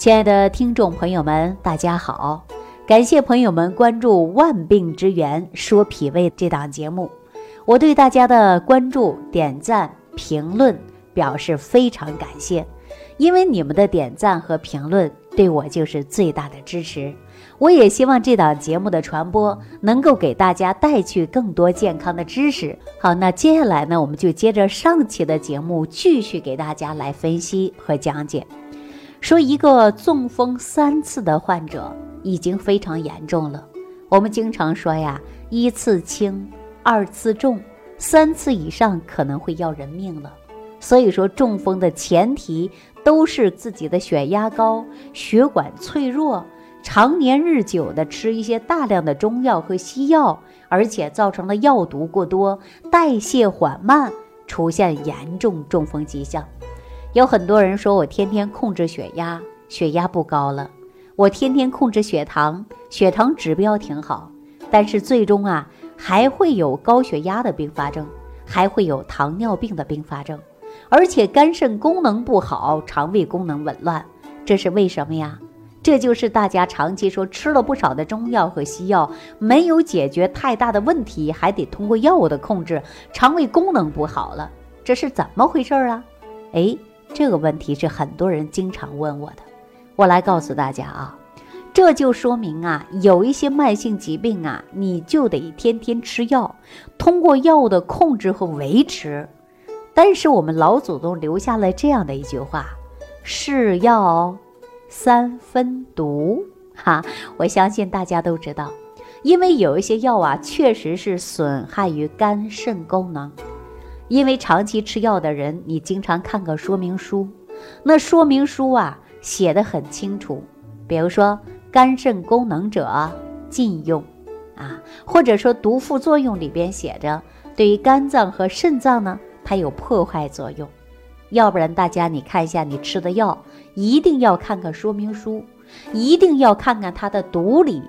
亲爱的听众朋友们，大家好！感谢朋友们关注《万病之源说脾胃》这档节目，我对大家的关注、点赞、评论表示非常感谢，因为你们的点赞和评论对我就是最大的支持。我也希望这档节目的传播能够给大家带去更多健康的知识。好，那接下来呢，我们就接着上期的节目继续给大家来分析和讲解。说一个中风三次的患者已经非常严重了。我们经常说呀，一次轻，二次重，三次以上可能会要人命了。所以说，中风的前提都是自己的血压高，血管脆弱。常年日久的吃一些大量的中药和西药，而且造成了药毒过多，代谢缓慢，出现严重中风迹象。有很多人说我天天控制血压，血压不高了；我天天控制血糖，血糖指标挺好，但是最终啊还会有高血压的并发症，还会有糖尿病的并发症，而且肝肾功能不好，肠胃功能紊乱，这是为什么呀？这就是大家长期说吃了不少的中药和西药，没有解决太大的问题，还得通过药物的控制，肠胃功能不好了，这是怎么回事啊？哎，这个问题是很多人经常问我的，我来告诉大家啊，这就说明啊，有一些慢性疾病啊，你就得天天吃药，通过药物的控制和维持。但是我们老祖宗留下了这样的一句话：是药。三分毒，哈，我相信大家都知道，因为有一些药啊，确实是损害于肝肾功能。因为长期吃药的人，你经常看个说明书，那说明书啊写的很清楚，比如说肝肾功能者禁用，啊，或者说毒副作用里边写着，对于肝脏和肾脏呢，它有破坏作用。要不然大家你看一下你吃的药。一定要看看说明书，一定要看看它的毒理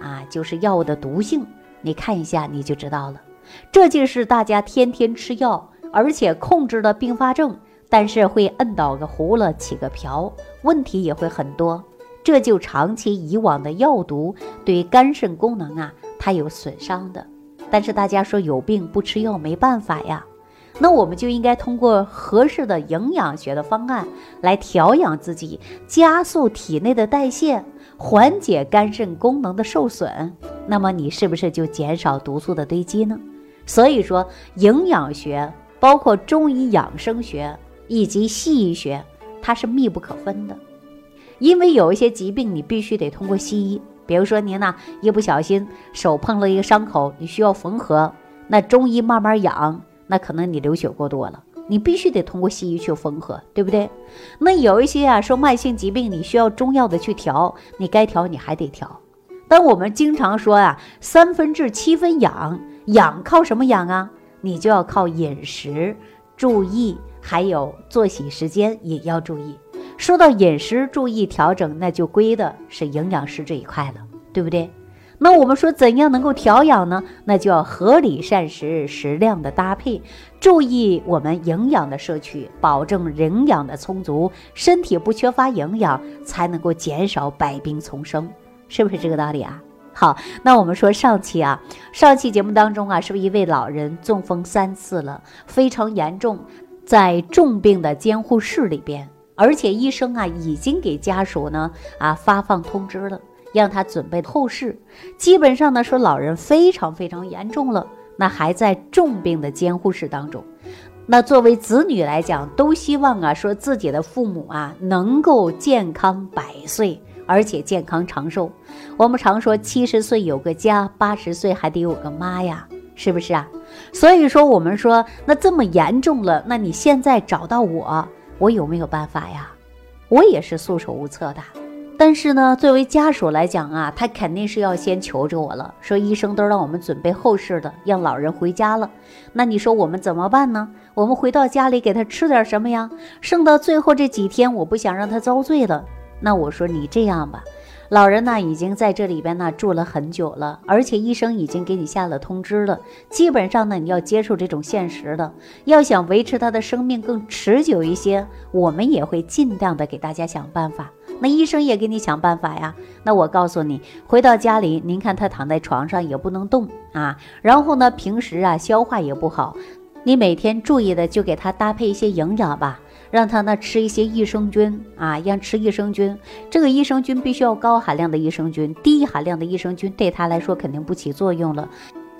啊，就是药物的毒性。你看一下，你就知道了。这就是大家天天吃药，而且控制了并发症，但是会摁倒个葫芦起个瓢，问题也会很多。这就长期以往的药毒对肝肾功能啊，它有损伤的。但是大家说有病不吃药没办法呀。那我们就应该通过合适的营养学的方案来调养自己，加速体内的代谢，缓解肝肾功能的受损。那么你是不是就减少毒素的堆积呢？所以说，营养学包括中医养生学以及西医学，它是密不可分的。因为有一些疾病你必须得通过西医，比如说您呢一不小心手碰了一个伤口，你需要缝合，那中医慢慢养。那可能你流血过多了，你必须得通过西医去缝合，对不对？那有一些啊，说慢性疾病你需要中药的去调，你该调你还得调。但我们经常说啊，三分治七分养，养靠什么养啊？你就要靠饮食注意，还有作息时间也要注意。说到饮食注意调整，那就归的是营养师这一块了，对不对？那我们说怎样能够调养呢？那就要合理膳食，适量的搭配，注意我们营养的摄取，保证营养的充足，身体不缺乏营养，才能够减少百病丛生，是不是这个道理啊？好，那我们说上期啊，上期节目当中啊，是不是一位老人中风三次了，非常严重，在重病的监护室里边，而且医生啊已经给家属呢啊发放通知了。让他准备后事，基本上呢说老人非常非常严重了，那还在重病的监护室当中。那作为子女来讲，都希望啊说自己的父母啊能够健康百岁，而且健康长寿。我们常说七十岁有个家，八十岁还得有个妈呀，是不是啊？所以说我们说那这么严重了，那你现在找到我，我有没有办法呀？我也是束手无策的。但是呢，作为家属来讲啊，他肯定是要先求着我了，说医生都让我们准备后事的，让老人回家了。那你说我们怎么办呢？我们回到家里给他吃点什么呀？剩到最后这几天，我不想让他遭罪了。那我说你这样吧，老人呢已经在这里边呢住了很久了，而且医生已经给你下了通知了，基本上呢你要接受这种现实的。要想维持他的生命更持久一些，我们也会尽量的给大家想办法。那医生也给你想办法呀。那我告诉你，回到家里，您看他躺在床上也不能动啊，然后呢，平时啊消化也不好，你每天注意的就给他搭配一些营养吧。让他呢吃一些益生菌啊，让吃益生菌。这个益生菌必须要高含量的益生菌，低含量的益生菌对他来说肯定不起作用了。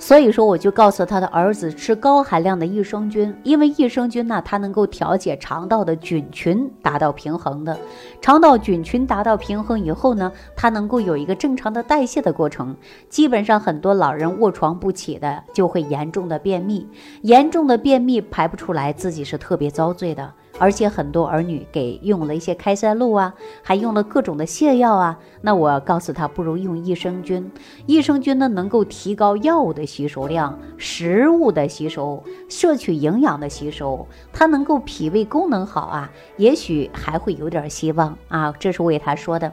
所以说，我就告诉他的儿子吃高含量的益生菌，因为益生菌呢，它能够调节肠道的菌群，达到平衡的。肠道菌群达到平衡以后呢，它能够有一个正常的代谢的过程。基本上很多老人卧床不起的，就会严重的便秘，严重的便秘排不出来，自己是特别遭罪的。而且很多儿女给用了一些开塞露啊，还用了各种的泻药啊。那我告诉他，不如用益生菌。益生菌呢，能够提高药物的吸收量、食物的吸收、摄取营养的吸收。它能够脾胃功能好啊，也许还会有点希望啊。这是我给他说的。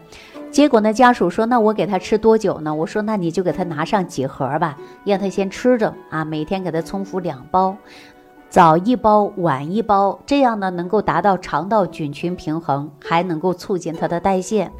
结果呢，家属说，那我给他吃多久呢？我说，那你就给他拿上几盒吧，让他先吃着啊，每天给他冲服两包。早一包，晚一包，这样呢能够达到肠道菌群平衡，还能够促进它的代谢。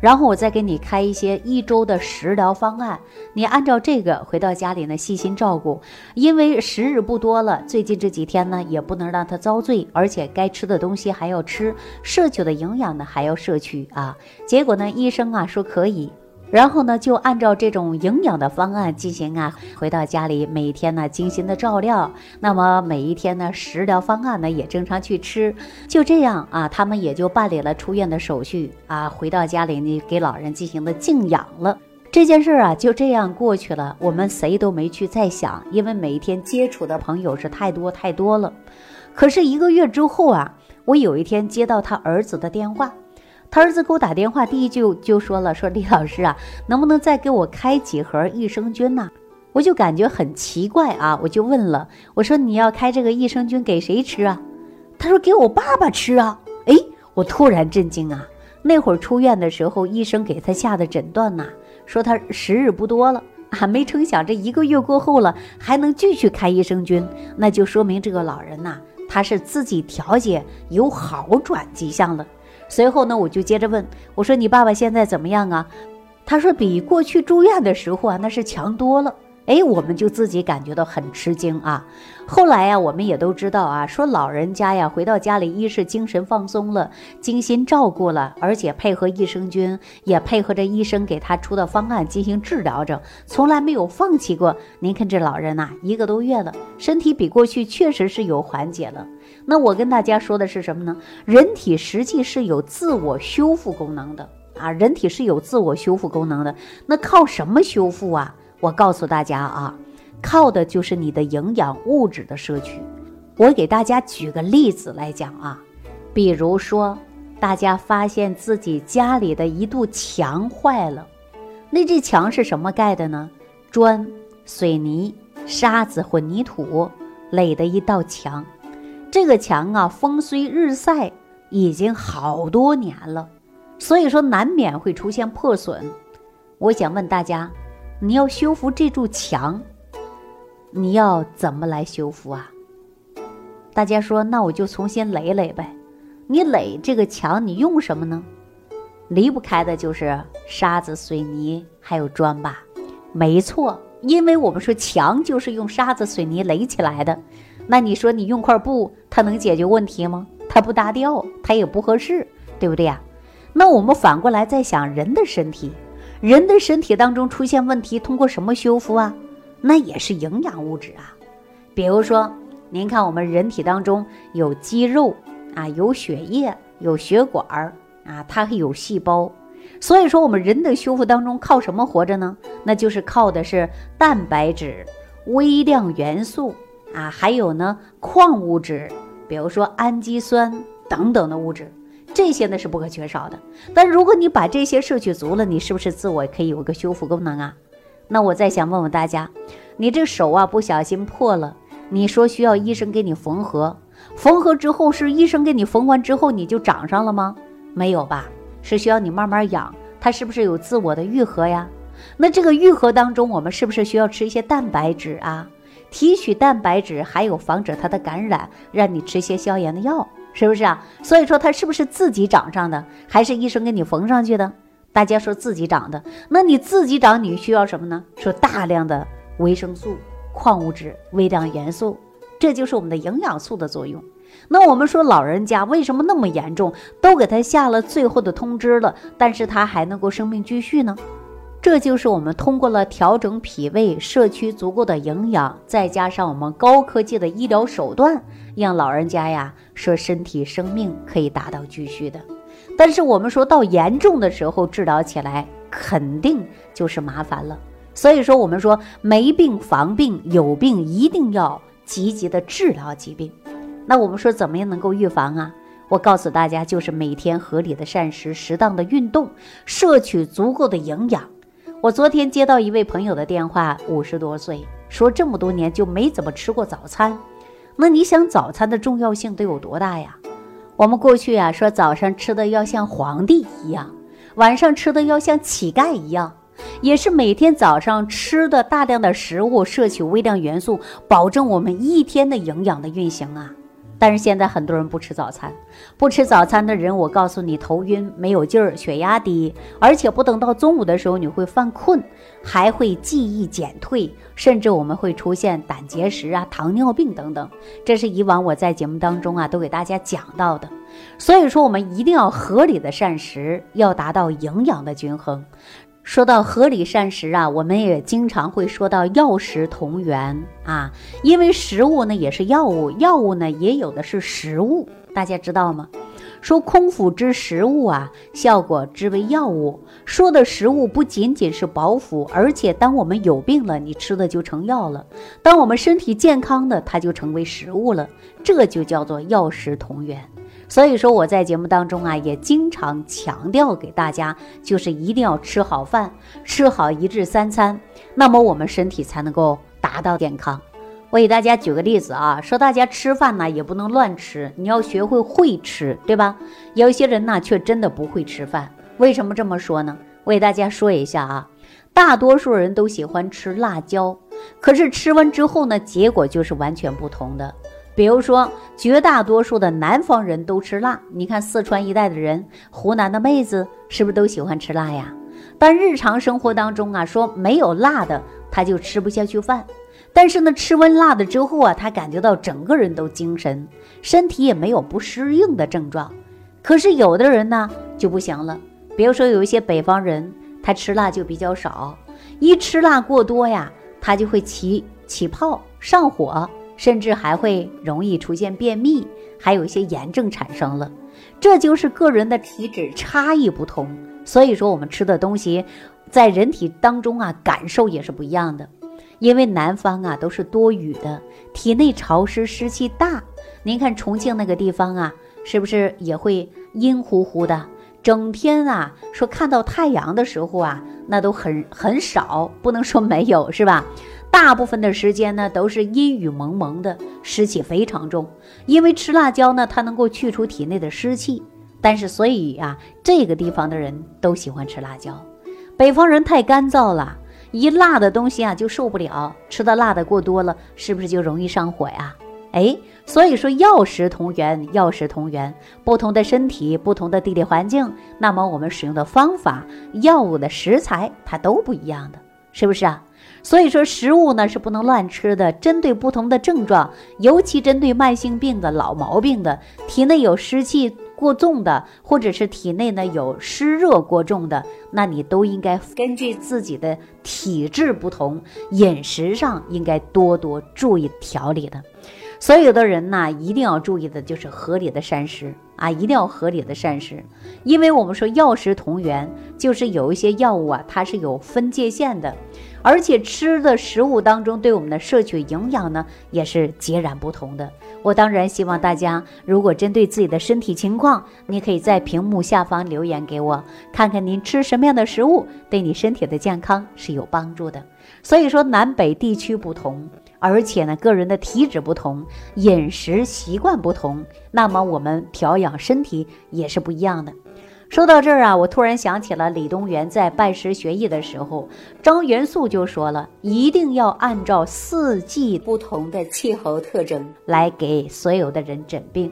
然后我再给你开一些一周的食疗方案，你按照这个回到家里呢细心照顾。因为时日不多了，最近这几天呢也不能让他遭罪，而且该吃的东西还要吃，摄取的营养呢还要摄取啊。结果呢医生啊说可以。然后呢，就按照这种营养的方案进行啊，回到家里每天呢精心的照料，那么每一天呢食疗方案呢也正常去吃，就这样啊，他们也就办理了出院的手续啊，回到家里呢给老人进行了静养了。这件事啊就这样过去了，我们谁都没去再想，因为每一天接触的朋友是太多太多了。可是一个月之后啊，我有一天接到他儿子的电话。他儿子给我打电话，第一句就说了：“说李老师啊，能不能再给我开几盒益生菌呢？”我就感觉很奇怪啊，我就问了：“我说你要开这个益生菌给谁吃啊？”他说：“给我爸爸吃啊。”哎，我突然震惊啊！那会儿出院的时候，医生给他下的诊断呐，说他时日不多了啊，没成想这一个月过后了，还能继续开益生菌，那就说明这个老人呐，他是自己调节有好转迹象了。随后呢，我就接着问我说：“你爸爸现在怎么样啊？”他说：“比过去住院的时候啊，那是强多了。”哎，我们就自己感觉到很吃惊啊。后来呀，我们也都知道啊，说老人家呀，回到家里，一是精神放松了，精心照顾了，而且配合益生菌，也配合着医生给他出的方案进行治疗着，从来没有放弃过。您看这老人呐，一个多月了，身体比过去确实是有缓解了。那我跟大家说的是什么呢？人体实际是有自我修复功能的啊，人体是有自我修复功能的。那靠什么修复啊？我告诉大家啊，靠的就是你的营养物质的摄取。我给大家举个例子来讲啊，比如说，大家发现自己家里的一堵墙坏了，那这墙是什么盖的呢？砖、水泥、沙子、混凝土垒的一道墙。这个墙啊，风吹日晒已经好多年了，所以说难免会出现破损。我想问大家。你要修复这堵墙，你要怎么来修复啊？大家说，那我就重新垒垒呗。你垒这个墙，你用什么呢？离不开的就是沙子、水泥还有砖吧？没错，因为我们说墙就是用沙子、水泥垒起来的。那你说你用块布，它能解决问题吗？它不搭调，它也不合适，对不对呀？那我们反过来再想人的身体。人的身体当中出现问题，通过什么修复啊？那也是营养物质啊。比如说，您看我们人体当中有肌肉啊，有血液，有血管儿啊，它还有细胞。所以说，我们人的修复当中靠什么活着呢？那就是靠的是蛋白质、微量元素啊，还有呢矿物质，比如说氨基酸等等的物质。这些呢是不可缺少的，但如果你把这些摄取足了，你是不是自我可以有个修复功能啊？那我再想问问大家，你这手啊不小心破了，你说需要医生给你缝合，缝合之后是医生给你缝完之后你就长上了吗？没有吧，是需要你慢慢养，它是不是有自我的愈合呀？那这个愈合当中，我们是不是需要吃一些蛋白质啊？提取蛋白质，还有防止它的感染，让你吃些消炎的药。是不是啊？所以说它是不是自己长上的，还是医生给你缝上去的？大家说自己长的，那你自己长，你需要什么呢？说大量的维生素、矿物质、微量元素，这就是我们的营养素的作用。那我们说老人家为什么那么严重，都给他下了最后的通知了，但是他还能够生命继续呢？这就是我们通过了调整脾胃、摄取足够的营养，再加上我们高科技的医疗手段，让老人家呀说身体生命可以达到继续的。但是我们说到严重的时候，治疗起来肯定就是麻烦了。所以说我们说没病防病，有病一定要积极的治疗疾病。那我们说怎么样能够预防啊？我告诉大家，就是每天合理的膳食，适当的运动，摄取足够的营养。我昨天接到一位朋友的电话，五十多岁，说这么多年就没怎么吃过早餐。那你想早餐的重要性得有多大呀？我们过去啊说早上吃的要像皇帝一样，晚上吃的要像乞丐一样，也是每天早上吃的大量的食物，摄取微量元素，保证我们一天的营养的运行啊。但是现在很多人不吃早餐，不吃早餐的人，我告诉你，头晕、没有劲儿、血压低，而且不等到中午的时候你会犯困，还会记忆减退，甚至我们会出现胆结石啊、糖尿病等等。这是以往我在节目当中啊都给大家讲到的。所以说，我们一定要合理的膳食，要达到营养的均衡。说到合理膳食啊，我们也经常会说到药食同源啊，因为食物呢也是药物，药物呢也有的是食物，大家知道吗？说空腹之食物啊，效果之为药物。说的食物不仅仅是饱腹，而且当我们有病了，你吃的就成药了；当我们身体健康的，它就成为食物了，这就叫做药食同源。所以说我在节目当中啊，也经常强调给大家，就是一定要吃好饭，吃好一日三餐，那么我们身体才能够达到健康。我给大家举个例子啊，说大家吃饭呢也不能乱吃，你要学会会吃，对吧？有些人呢却真的不会吃饭，为什么这么说呢？我给大家说一下啊，大多数人都喜欢吃辣椒，可是吃完之后呢，结果就是完全不同的。比如说，绝大多数的南方人都吃辣。你看四川一带的人，湖南的妹子是不是都喜欢吃辣呀？但日常生活当中啊，说没有辣的他就吃不下去饭。但是呢，吃完辣的之后啊，他感觉到整个人都精神，身体也没有不适应的症状。可是有的人呢就不行了。比如说有一些北方人，他吃辣就比较少，一吃辣过多呀，他就会起起泡、上火。甚至还会容易出现便秘，还有一些炎症产生了，这就是个人的体质差异不同。所以说，我们吃的东西，在人体当中啊，感受也是不一样的。因为南方啊都是多雨的，体内潮湿湿气大。您看重庆那个地方啊，是不是也会阴乎乎的？整天啊说看到太阳的时候啊，那都很很少，不能说没有，是吧？大部分的时间呢，都是阴雨蒙蒙的，湿气非常重。因为吃辣椒呢，它能够去除体内的湿气。但是，所以啊，这个地方的人都喜欢吃辣椒。北方人太干燥了，一辣的东西啊就受不了，吃的辣的过多了，是不是就容易上火呀？哎，所以说药食同源，药食同源，不同的身体，不同的地理环境，那么我们使用的方法、药物的食材，它都不一样的，是不是啊？所以说，食物呢是不能乱吃的。针对不同的症状，尤其针对慢性病的老毛病的，体内有湿气过重的，或者是体内呢有湿热过重的，那你都应该根据自己的体质不同，饮食上应该多多注意调理的。所有的人呢，一定要注意的就是合理的膳食啊，一定要合理的膳食，因为我们说药食同源，就是有一些药物啊，它是有分界线的。而且吃的食物当中对我们的摄取营养呢，也是截然不同的。我当然希望大家，如果针对自己的身体情况，你可以在屏幕下方留言给我，看看您吃什么样的食物对你身体的健康是有帮助的。所以说，南北地区不同，而且呢，个人的体质不同，饮食习惯不同，那么我们调养身体也是不一样的。说到这儿啊，我突然想起了李东垣在拜师学艺的时候，张元素就说了，一定要按照四季不同的气候特征来给所有的人诊病。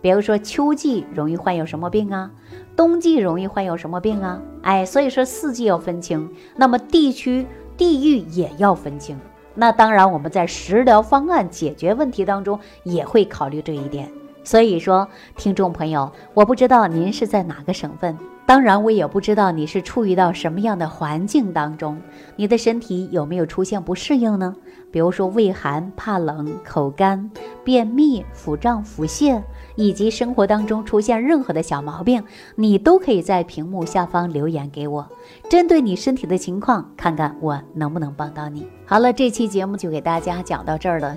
比如说秋季容易患有什么病啊？冬季容易患有什么病啊？哎，所以说四季要分清，那么地区、地域也要分清。那当然，我们在食疗方案解决问题当中也会考虑这一点。所以说，听众朋友，我不知道您是在哪个省份。当然，我也不知道你是处于到什么样的环境当中，你的身体有没有出现不适应呢？比如说胃寒、怕冷、口干、便秘、腹胀、腹泻，以及生活当中出现任何的小毛病，你都可以在屏幕下方留言给我，针对你身体的情况，看看我能不能帮到你。好了，这期节目就给大家讲到这儿了。